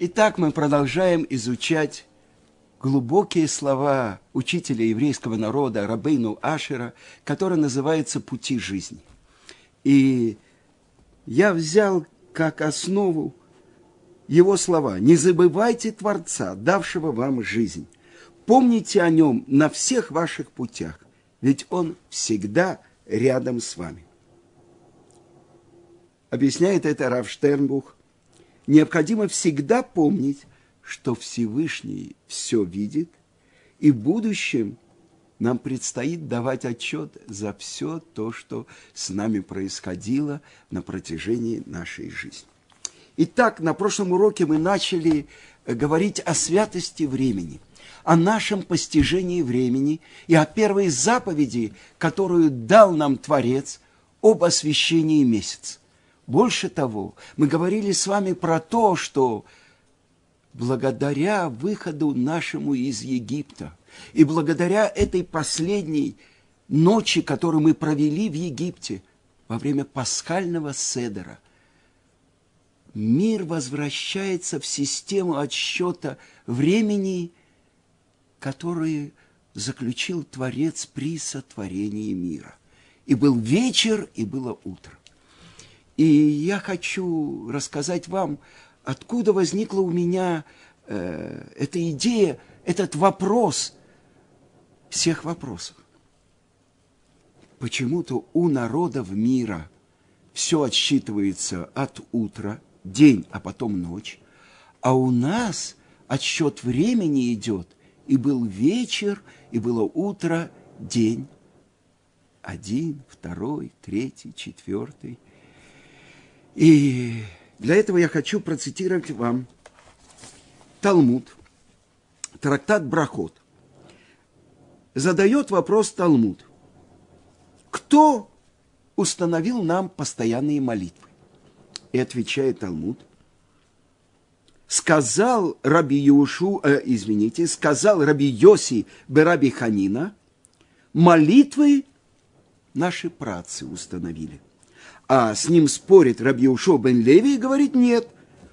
Итак, мы продолжаем изучать глубокие слова учителя еврейского народа Рабейну Ашера, который называется «Пути жизни». И я взял как основу его слова. «Не забывайте Творца, давшего вам жизнь. Помните о нем на всех ваших путях, ведь он всегда рядом с вами». Объясняет это Рав Штернбух. Необходимо всегда помнить, что Всевышний все видит, и в будущем нам предстоит давать отчет за все то, что с нами происходило на протяжении нашей жизни. Итак, на прошлом уроке мы начали э, говорить о святости времени, о нашем постижении времени и о первой заповеди, которую дал нам Творец об освящении месяца. Больше того, мы говорили с вами про то, что благодаря выходу нашему из Египта и благодаря этой последней ночи, которую мы провели в Египте во время пасхального седера, мир возвращается в систему отсчета времени, который заключил Творец при сотворении мира. И был вечер, и было утро. И я хочу рассказать вам, откуда возникла у меня э, эта идея, этот вопрос всех вопросов. Почему-то у народов мира все отсчитывается от утра, день, а потом ночь, а у нас отсчет времени идет, и был вечер, и было утро, день. Один, второй, третий, четвертый – и для этого я хочу процитировать вам Талмуд, трактат Брахот. Задает вопрос Талмуд. Кто установил нам постоянные молитвы? И отвечает Талмуд. Сказал Раби Юшу, э, извините, сказал Раби Йоси Бераби Ханина, молитвы наши працы установили. А с ним спорит Рабьеушо бен Леви и говорит нет.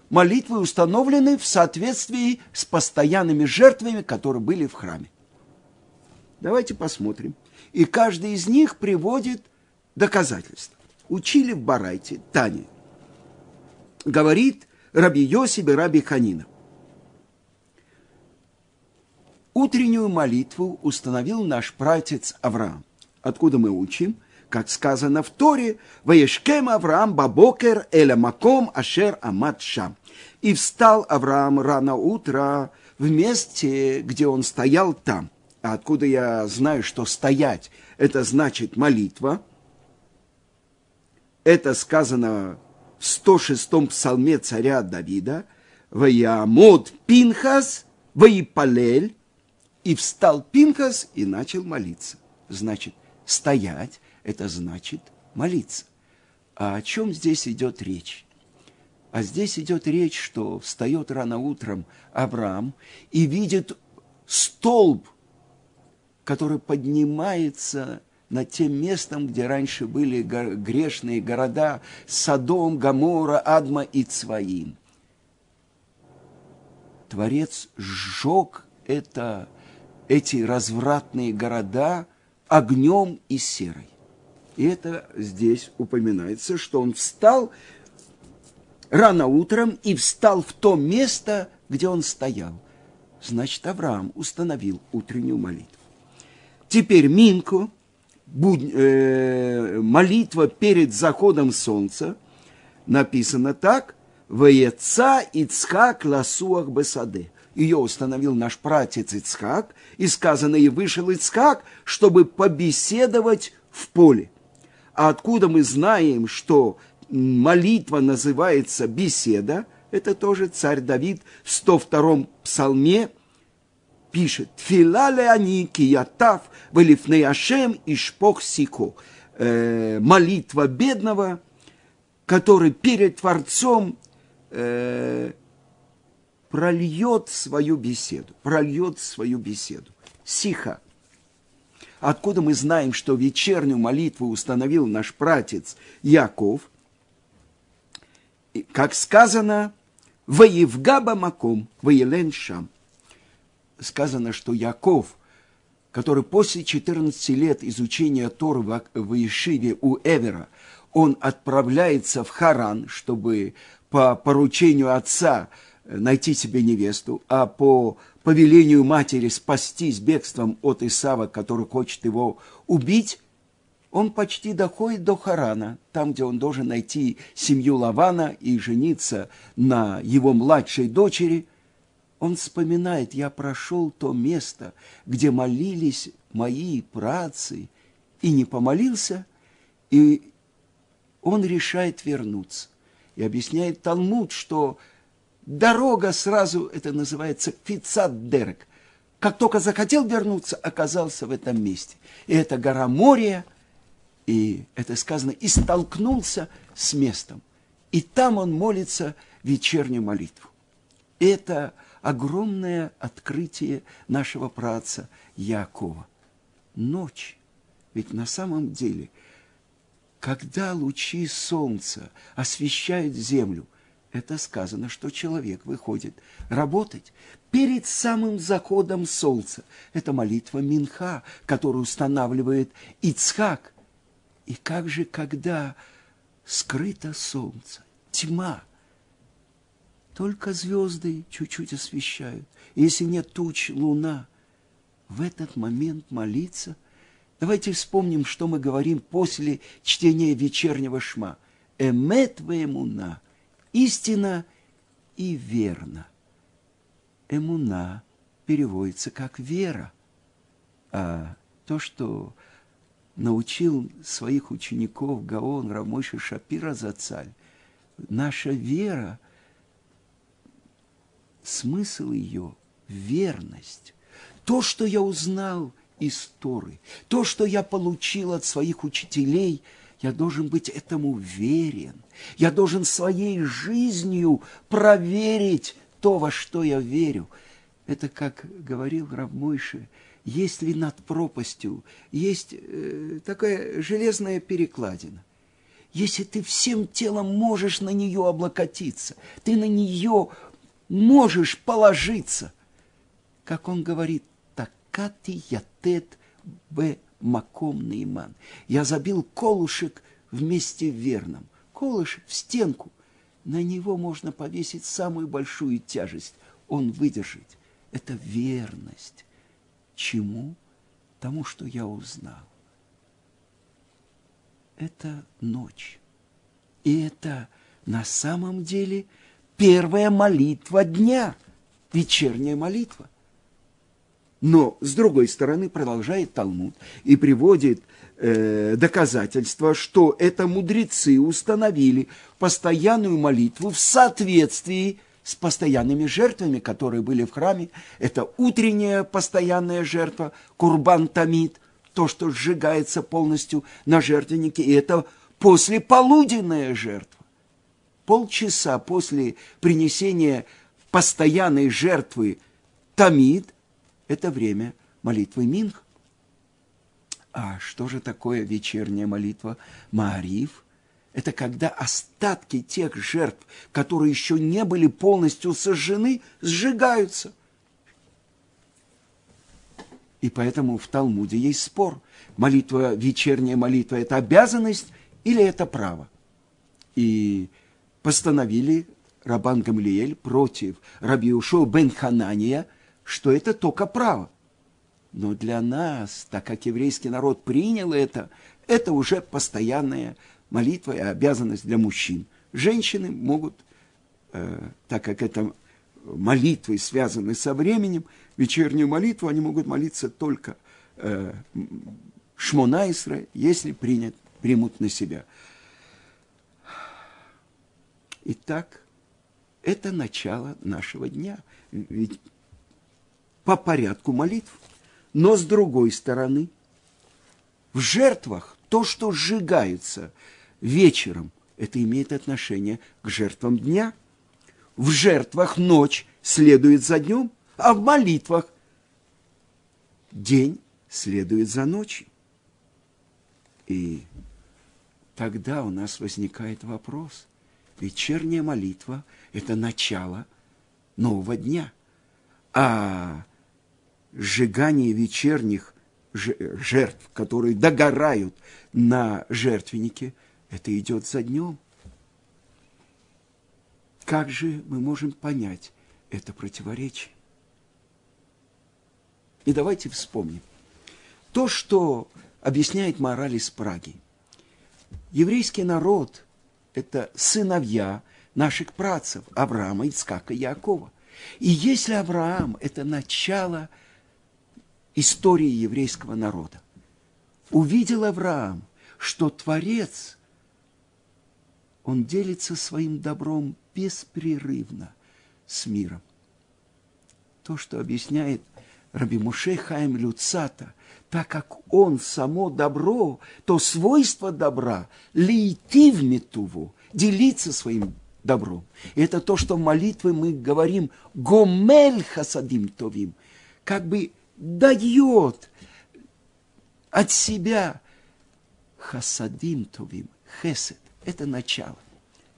Молитвы установлены в соответствии с постоянными жертвами, которые были в храме. Давайте посмотрим. И каждый из них приводит доказательства. Учили в Барайте, Тане. Говорит Раби Йосибе Раби Ханина. Утреннюю молитву установил наш пратец Авраам. Откуда мы учим? Как сказано в Торе, «Ваешкем Авраам бабокер эля маком ашер амат шам». И встал Авраам рано утро в месте, где он стоял там. А откуда я знаю, что стоять – это значит молитва? Это сказано в 106-м псалме царя Давида. «Ваямод Пинхас, ваипалель». И встал Пинхас и начал молиться. Значит, стоять это значит молиться. А о чем здесь идет речь? А здесь идет речь, что встает рано утром Авраам и видит столб, который поднимается над тем местом, где раньше были грешные города Содом, Гамора, Адма и Цваим. Творец сжег это, эти развратные города огнем и серой. И это здесь упоминается, что он встал рано утром и встал в то место, где он стоял. Значит, Авраам установил утреннюю молитву. Теперь Минку, будь, э, молитва перед заходом солнца, написано так, «Ваеца Ицхак ласуах бесаде». Ее установил наш пратец Ицхак, и сказано, и вышел Ицхак, чтобы побеседовать в поле. А откуда мы знаем, что молитва называется беседа, это тоже царь Давид в 102-м псалме пишет «Тфилале они киятав велифней Ашем и шпох сико». Э, молитва бедного, который перед Творцом э, прольет свою беседу, прольет свою беседу. Сиха. Откуда мы знаем, что вечернюю молитву установил наш пратец Яков? Как сказано Воевгаба Маком, Воелен Шам. Сказано, что Яков, который после 14 лет изучения Торы в Ешиве у Эвера, он отправляется в Харан, чтобы по поручению отца найти себе невесту, а по повелению матери спастись бегством от Исава, который хочет его убить, он почти доходит до Харана, там, где он должен найти семью Лавана и жениться на его младшей дочери. Он вспоминает, я прошел то место, где молились мои працы, и не помолился, и он решает вернуться. И объясняет Талмуд, что дорога сразу, это называется Фицат-Дерек. Как только захотел вернуться, оказался в этом месте. И это гора Мория – и это сказано, и столкнулся с местом. И там он молится вечернюю молитву. Это огромное открытие нашего праца Якова. Ночь. Ведь на самом деле, когда лучи солнца освещают землю, это сказано, что человек выходит работать перед самым заходом солнца. Это молитва Минха, которую устанавливает Ицхак и как же, когда скрыто солнце, тьма, только звезды чуть-чуть освещают. Если нет туч, луна, в этот момент молиться. Давайте вспомним, что мы говорим после чтения вечернего шма. Эмет вемуна, истина и верно. Эмуна переводится как вера. А то, что научил своих учеников Гаон Рамойша Шапира Зацаль. Наша вера, смысл ее – верность. То, что я узнал из Торы, то, что я получил от своих учителей, я должен быть этому верен. Я должен своей жизнью проверить то, во что я верю. Это, как говорил Равмойши, есть ли над пропастью, есть э, такая железная перекладина. Если ты всем телом можешь на нее облокотиться, ты на нее можешь положиться, как он говорит, такати ятет б маком наиман. Я забил колышек вместе верном. Колышек в стенку. На него можно повесить самую большую тяжесть. Он выдержит. Это верность. Чему? Тому, что я узнал. Это ночь. И это на самом деле первая молитва дня, вечерняя молитва. Но, с другой стороны, продолжает Талмуд и приводит э, доказательства, что это мудрецы установили постоянную молитву в соответствии с постоянными жертвами, которые были в храме. Это утренняя постоянная жертва, курбан тамид, то, что сжигается полностью на жертвеннике, и это послеполуденная жертва. Полчаса после принесения постоянной жертвы тамид – это время молитвы Минх. А что же такое вечерняя молитва Маариф? это когда остатки тех жертв, которые еще не были полностью сожжены, сжигаются. И поэтому в Талмуде есть спор. Молитва, вечерняя молитва – это обязанность или это право? И постановили Рабан Гамлиэль против Рабиушо бен Ханания, что это только право. Но для нас, так как еврейский народ принял это, это уже постоянная молитва и обязанность для мужчин. Женщины могут, э, так как это молитвы связаны со временем, вечернюю молитву они могут молиться только э, Шмонайсра, если принят, примут на себя. Итак, это начало нашего дня. Ведь по порядку молитв. Но с другой стороны, в жертвах то, что сжигается – вечером. Это имеет отношение к жертвам дня. В жертвах ночь следует за днем, а в молитвах день следует за ночью. И тогда у нас возникает вопрос, вечерняя молитва – это начало нового дня. А сжигание вечерних жертв, которые догорают на жертвеннике, это идет за днем. Как же мы можем понять это противоречие? И давайте вспомним. То, что объясняет мораль из Праги. Еврейский народ – это сыновья наших працев Авраама, Ицкака и Якова. И если Авраам – это начало истории еврейского народа, увидел Авраам, что Творец, он делится своим добром беспрерывно с миром. То, что объясняет Раби Муше Хаим Люцата, так как он само добро, то свойство добра – лейти в метуву, делиться своим добром. И это то, что в молитве мы говорим «гомель хасадим товим», как бы дает от себя хасадим товим, хесед. Это начало.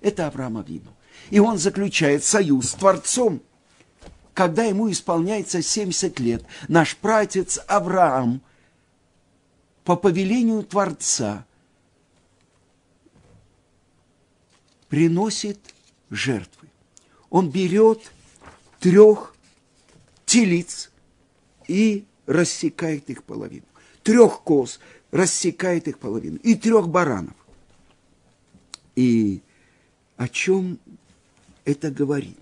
Это Авраама Вину. И он заключает союз с Творцом. Когда ему исполняется 70 лет, наш пратец Авраам по повелению Творца приносит жертвы. Он берет трех телиц и рассекает их половину. Трех коз рассекает их половину. И трех баранов. И о чем это говорит?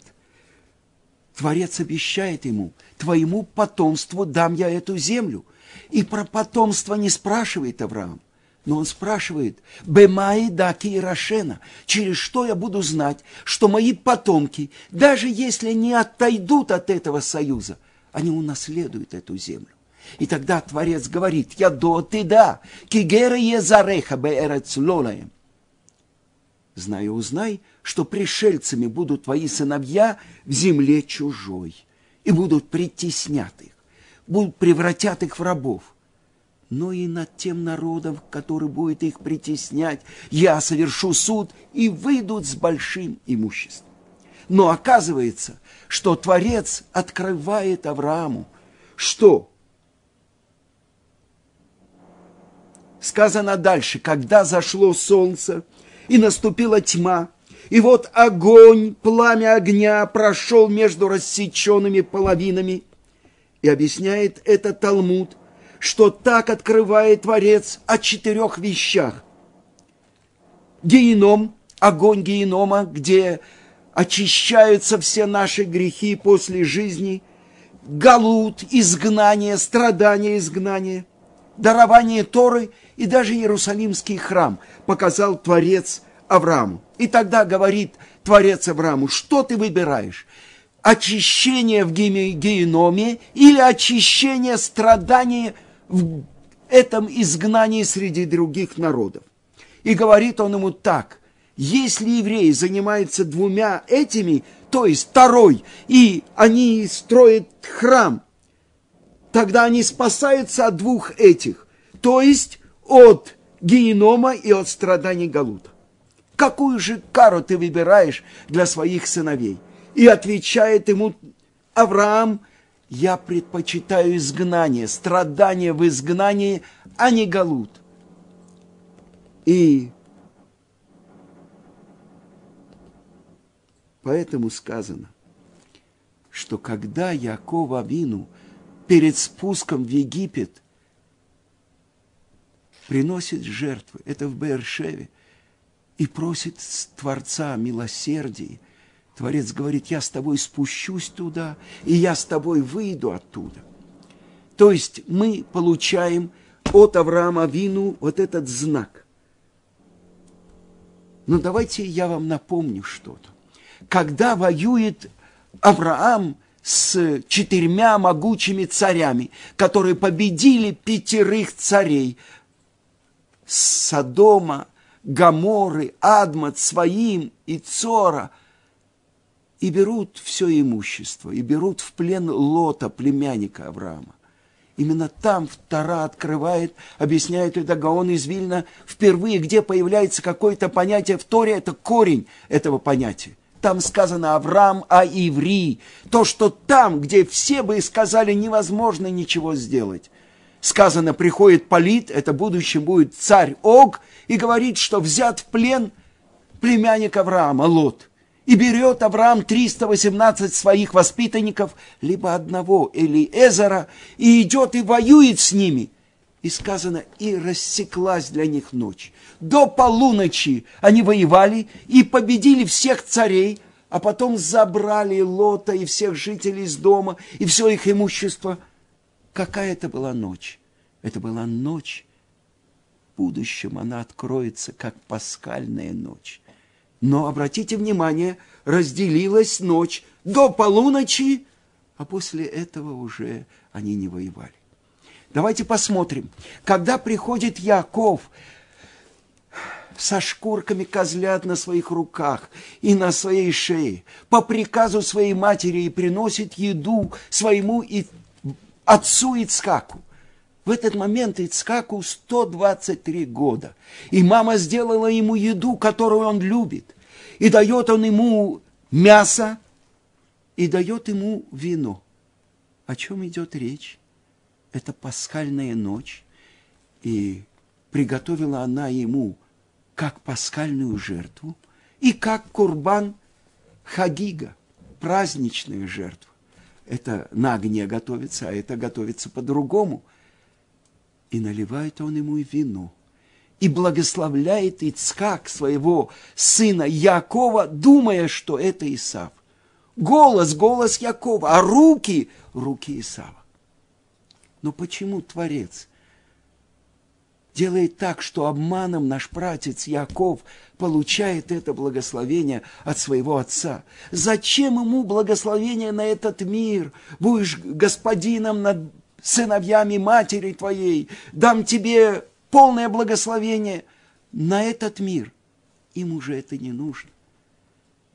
Творец обещает ему, твоему потомству дам я эту землю. И про потомство не спрашивает Авраам. Но он спрашивает, Бемаи даки и Рашена, через что я буду знать, что мои потомки, даже если не отойдут от этого союза, они унаследуют эту землю. И тогда Творец говорит, я до ты да, кигера е зареха беэрец лолаем. Знай узнай, что пришельцами будут твои сыновья в земле чужой, и будут притеснять их, будут превратят их в рабов но и над тем народом, который будет их притеснять. Я совершу суд, и выйдут с большим имуществом. Но оказывается, что Творец открывает Аврааму, что? Сказано дальше, когда зашло солнце и наступила тьма, и вот огонь, пламя огня прошел между рассеченными половинами, и объясняет это Талмуд – что так открывает Творец о четырех вещах. Геном, огонь генома, где очищаются все наши грехи после жизни, галут, изгнание, страдание, изгнание, дарование Торы и даже Иерусалимский храм показал Творец Аврааму. И тогда говорит Творец Аврааму, что ты выбираешь? Очищение в геноме или очищение страдания в этом изгнании среди других народов. И говорит он ему так, если евреи занимаются двумя этими, то есть второй, и они строят храм, тогда они спасаются от двух этих, то есть от генома и от страданий Галута. Какую же кару ты выбираешь для своих сыновей? И отвечает ему Авраам – я предпочитаю изгнание, страдание в изгнании, а не галут. И поэтому сказано, что когда Яков Авину перед спуском в Египет приносит жертвы, это в Бершеве, и просит Творца о милосердии, Творец говорит, я с тобой спущусь туда, и я с тобой выйду оттуда. То есть мы получаем от Авраама Вину вот этот знак. Но давайте я вам напомню что-то. Когда воюет Авраам с четырьмя могучими царями, которые победили пятерых царей, Содома, Гаморы, Адмат, Своим и Цора – и берут все имущество, и берут в плен Лота, племянника Авраама. Именно там Втора открывает, объясняет это Гаон из Вильна, впервые, где появляется какое-то понятие в Торе, это корень этого понятия. Там сказано Авраам, а Иври. То, что там, где все бы сказали, невозможно ничего сделать. Сказано, приходит Полит, это будущем будет царь Ог, и говорит, что взят в плен племянник Авраама, Лот – и берет Авраам 318 своих воспитанников, либо одного или Эзера, и идет и воюет с ними. И сказано, и рассеклась для них ночь. До полуночи они воевали и победили всех царей, а потом забрали Лота и всех жителей из дома и все их имущество. Какая это была ночь? Это была ночь. В будущем она откроется, как пасхальная ночь. Но, обратите внимание, разделилась ночь до полуночи, а после этого уже они не воевали. Давайте посмотрим. Когда приходит Яков со шкурками козлят на своих руках и на своей шее, по приказу своей матери и приносит еду своему и отцу Ицкаку. В этот момент Ицкаку 123 года, и мама сделала ему еду, которую он любит и дает он ему мясо, и дает ему вино. О чем идет речь? Это пасхальная ночь, и приготовила она ему как пасхальную жертву и как курбан хагига, праздничная жертва. Это на огне готовится, а это готовится по-другому. И наливает он ему вино – и благословляет Ицкак своего сына Якова, думая, что это Исав. Голос, голос Якова, а руки, руки Исава. Но почему Творец делает так, что обманом наш братец Яков получает это благословение от своего отца? Зачем ему благословение на этот мир? Будешь господином над сыновьями матери твоей, дам тебе полное благословение на этот мир. Им уже это не нужно.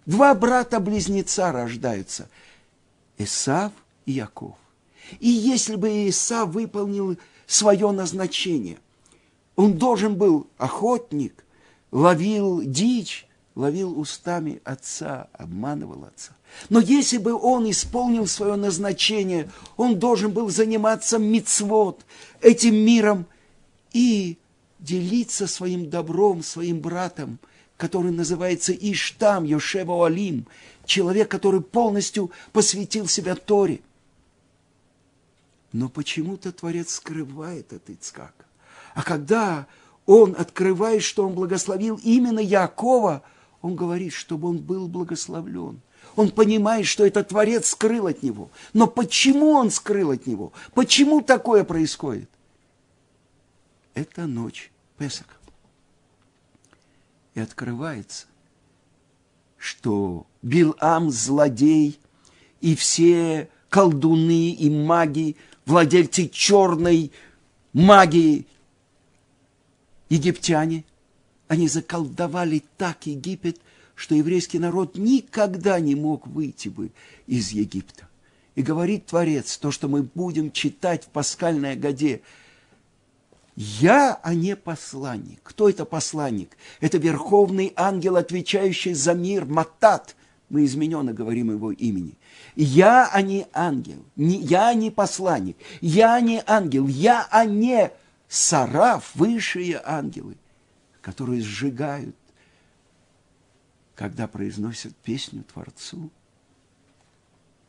Два брата-близнеца рождаются. Исав и Яков. И если бы Исав выполнил свое назначение, он должен был охотник, ловил дичь, ловил устами отца, обманывал отца. Но если бы он исполнил свое назначение, он должен был заниматься мицвод, этим миром – и делиться своим добром, своим братом, который называется Иштам, Йошева Алим, человек, который полностью посвятил себя Торе. Но почему-то Творец скрывает от Ицкака. А когда он открывает, что он благословил именно Якова, он говорит, чтобы он был благословлен. Он понимает, что этот Творец скрыл от него. Но почему он скрыл от него? Почему такое происходит? это ночь Песака. И открывается, что Билам злодей и все колдуны и маги, владельцы черной магии, египтяне, они заколдовали так Египет, что еврейский народ никогда не мог выйти бы из Египта. И говорит Творец, то, что мы будем читать в пасхальной годе, я, а не посланник. Кто это посланник? Это верховный ангел, отвечающий за мир, Матат. Мы измененно говорим его имени. Я, а не ангел. Не, я не посланник. Я не ангел. Я, а не сараф, высшие ангелы, которые сжигают, когда произносят песню Творцу.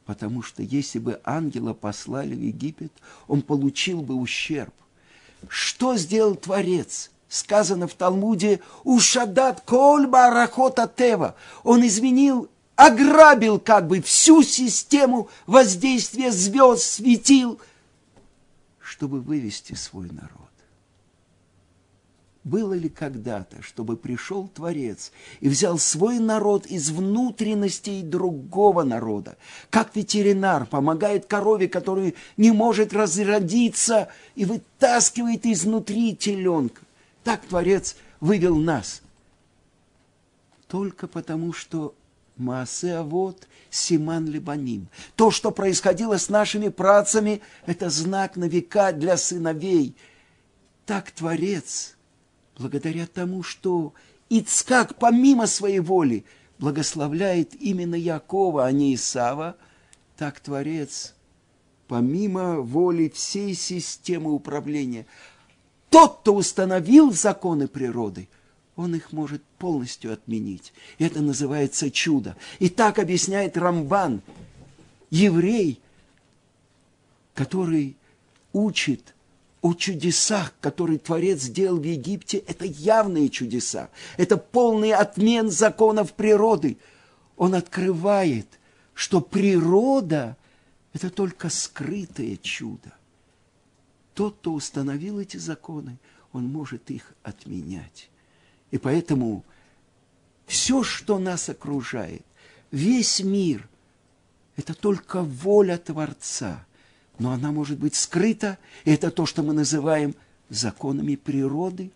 Потому что если бы ангела послали в Египет, он получил бы ущерб. Что сделал Творец? Сказано в Талмуде «Ушадат коль барахота тева». Он изменил, ограбил как бы всю систему воздействия звезд, светил, чтобы вывести свой народ. Было ли когда-то, чтобы пришел Творец и взял свой народ из внутренностей другого народа, как ветеринар помогает корове, которая не может разродиться, и вытаскивает изнутри теленка? Так Творец вывел нас. Только потому, что Маасе вот Симан Либаним. То, что происходило с нашими працами, это знак на века для сыновей. Так Творец, благодаря тому, что Ицкак помимо своей воли благословляет именно Якова, а не Исава, так Творец помимо воли всей системы управления. Тот, кто установил законы природы – он их может полностью отменить. Это называется чудо. И так объясняет Рамбан, еврей, который учит о чудесах, которые Творец сделал в Египте, это явные чудеса. Это полный отмен законов природы. Он открывает, что природа – это только скрытое чудо. Тот, кто установил эти законы, он может их отменять. И поэтому все, что нас окружает, весь мир, это только воля Творца. Но она может быть скрыта, и это то, что мы называем законами природы,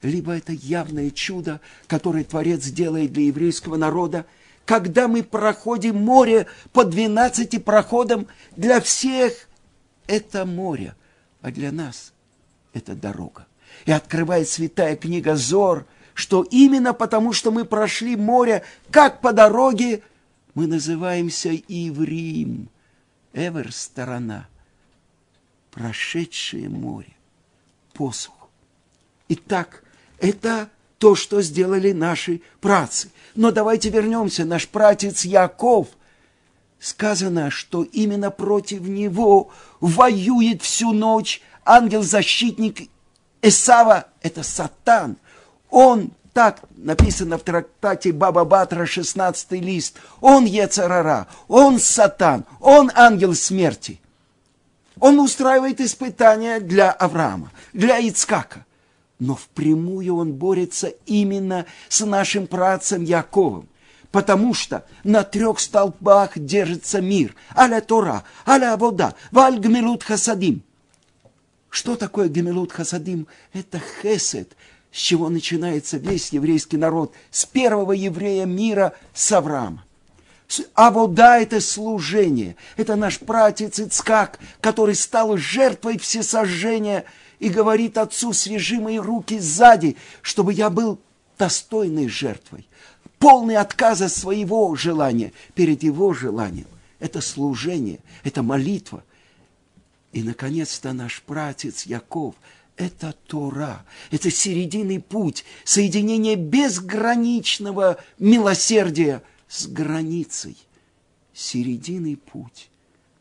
либо это явное чудо, которое Творец делает для еврейского народа, когда мы проходим море по 12 проходам, для всех это море, а для нас это дорога и открывает святая книга Зор, что именно потому, что мы прошли море, как по дороге, мы называемся Иврим. Эвер – сторона, прошедшее море, посух. Итак, это то, что сделали наши працы. Но давайте вернемся. Наш пратец Яков, сказано, что именно против него воюет всю ночь ангел-защитник Эсава – это сатан. Он, так написано в трактате Баба Батра, 16 лист, он Ецарара, он сатан, он ангел смерти. Он устраивает испытания для Авраама, для Ицкака. Но впрямую он борется именно с нашим працем Яковом. Потому что на трех столбах держится мир. Аля Тора, аля вода, валь гмилут хасадим. Что такое Гемелут Хасадим? Это хесед, с чего начинается весь еврейский народ, с первого еврея мира, с Авраама. А вода – это служение. Это наш пратец Ицкак, который стал жертвой всесожжения и говорит отцу, свяжи мои руки сзади, чтобы я был достойной жертвой. Полный отказа своего желания перед его желанием. Это служение, это молитва. И, наконец-то, наш пратец Яков – это Тора, это серединный путь, соединение безграничного милосердия с границей. Серединный путь,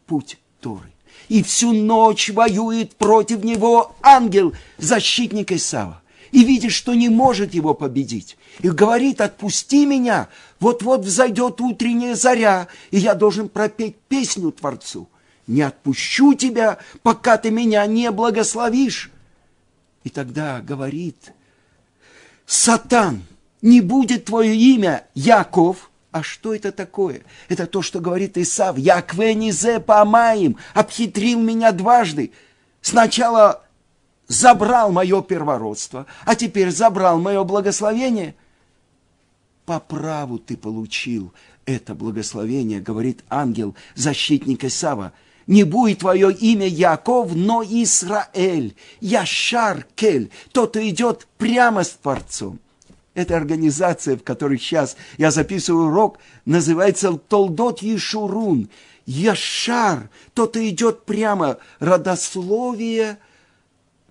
путь Торы. И всю ночь воюет против него ангел, защитник Исава. И видит, что не может его победить. И говорит, отпусти меня, вот-вот взойдет утренняя заря, и я должен пропеть песню Творцу – не отпущу тебя, пока ты меня не благословишь. И тогда говорит, Сатан, не будет твое имя Яков, а что это такое? Это то, что говорит Исав. Якве низе помаем, обхитрил меня дважды. Сначала забрал мое первородство, а теперь забрал мое благословение. По праву ты получил это благословение, говорит ангел, защитник Исава не будет твое имя Яков, но Израиль, Яшар Кель, тот, кто идет прямо с Творцом. Эта организация, в которой сейчас я записываю урок, называется Толдот Ешурун. Яшар, тот, кто идет прямо, родословие,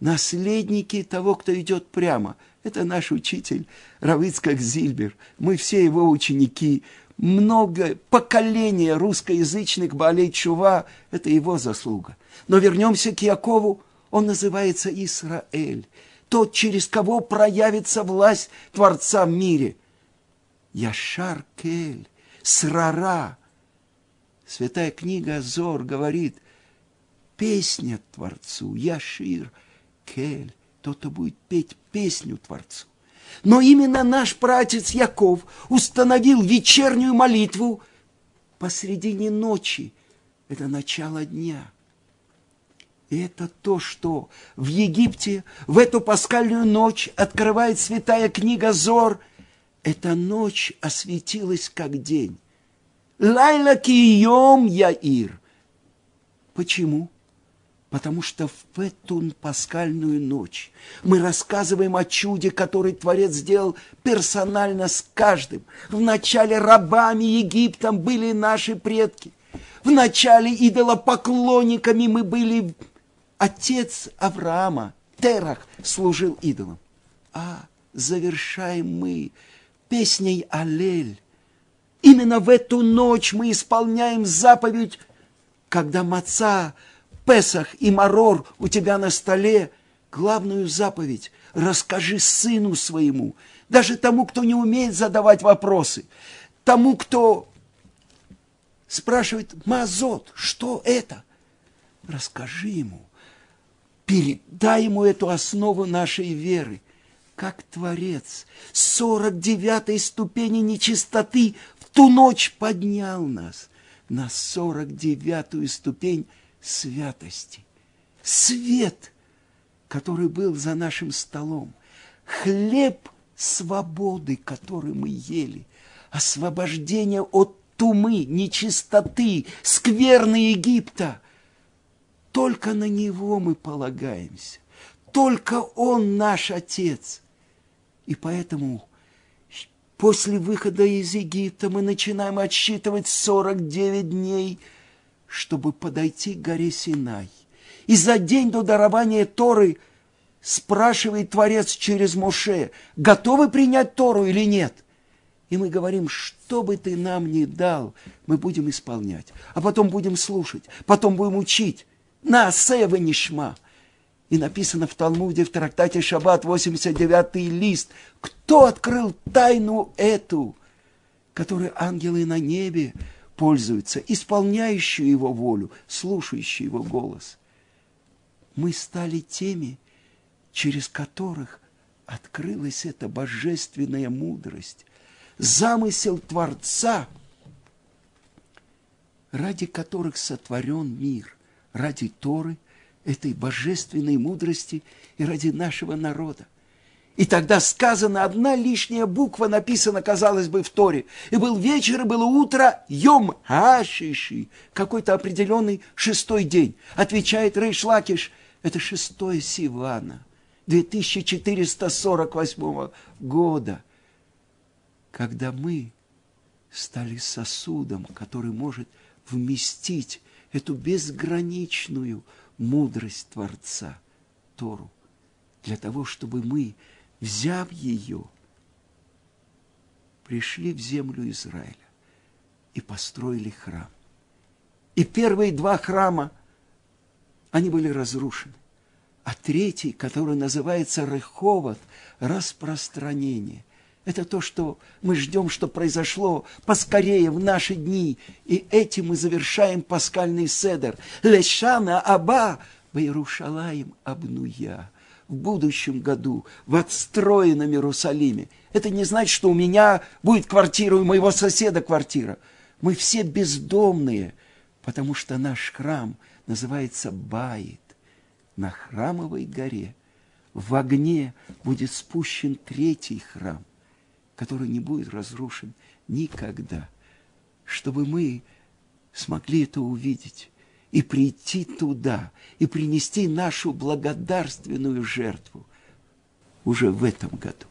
наследники того, кто идет прямо. Это наш учитель Равицкак Зильбер. Мы все его ученики много поколения русскоязычных Балей Чува – это его заслуга. Но вернемся к Якову, он называется Исраэль, тот, через кого проявится власть Творца в мире. Яшар Кель, Срара. Святая книга Зор говорит, песня Творцу, Яшир Кель, тот, кто будет петь песню Творцу. Но именно наш пратец Яков установил вечернюю молитву посредине ночи. Это начало дня. И это то, что в Египте в эту пасхальную ночь открывает святая книга Зор. эта ночь осветилась как день. Лайла кием яир. Почему? Потому что в эту пасхальную ночь мы рассказываем о чуде, который Творец сделал персонально с каждым. Вначале рабами Египтом были наши предки. Вначале идолопоклонниками мы были. Отец Авраама, Терах, служил идолом. А завершаем мы песней Алель. Именно в эту ночь мы исполняем заповедь, когда маца, Песах и Марор у тебя на столе, главную заповедь. Расскажи сыну своему, даже тому, кто не умеет задавать вопросы, тому, кто спрашивает, Мазот, что это? Расскажи ему, передай ему эту основу нашей веры, как Творец, сорок девятой ступени нечистоты в ту ночь поднял нас. На сорок девятую ступень святости. Свет, который был за нашим столом, хлеб свободы, который мы ели, освобождение от тумы, нечистоты, скверны Египта. Только на Него мы полагаемся. Только Он наш Отец. И поэтому после выхода из Египта мы начинаем отсчитывать 49 дней, чтобы подойти к горе Синай. И за день до дарования Торы спрашивает Творец через Моше, готовы принять Тору или нет? И мы говорим, что бы ты нам ни дал, мы будем исполнять. А потом будем слушать, потом будем учить. На сева нишма. И написано в Талмуде, в трактате Шаббат, 89-й лист. Кто открыл тайну эту, которой ангелы на небе пользуются, исполняющие его волю, слушающие его голос? Мы стали теми, через которых открылась эта божественная мудрость, замысел Творца, ради которых сотворен мир, ради Торы, этой божественной мудрости и ради нашего народа. И тогда сказано, одна лишняя буква написана, казалось бы, в Торе. И был вечер, и было утро, йом ашиши, какой-то определенный шестой день. Отвечает Рейш Лакиш, это шестое Сивана, 2448 года когда мы стали сосудом, который может вместить эту безграничную мудрость Творца, Тору, для того, чтобы мы, взяв ее, пришли в землю Израиля и построили храм. И первые два храма, они были разрушены. А третий, который называется Реховод, распространение – это то, что мы ждем, что произошло поскорее в наши дни. И этим мы завершаем паскальный седер. Лешана Аба в Иерушалаем обнуя. В будущем году в отстроенном Иерусалиме. Это не значит, что у меня будет квартира, у моего соседа квартира. Мы все бездомные, потому что наш храм называется Баит на храмовой горе. В огне будет спущен третий храм – который не будет разрушен никогда, чтобы мы смогли это увидеть и прийти туда, и принести нашу благодарственную жертву уже в этом году.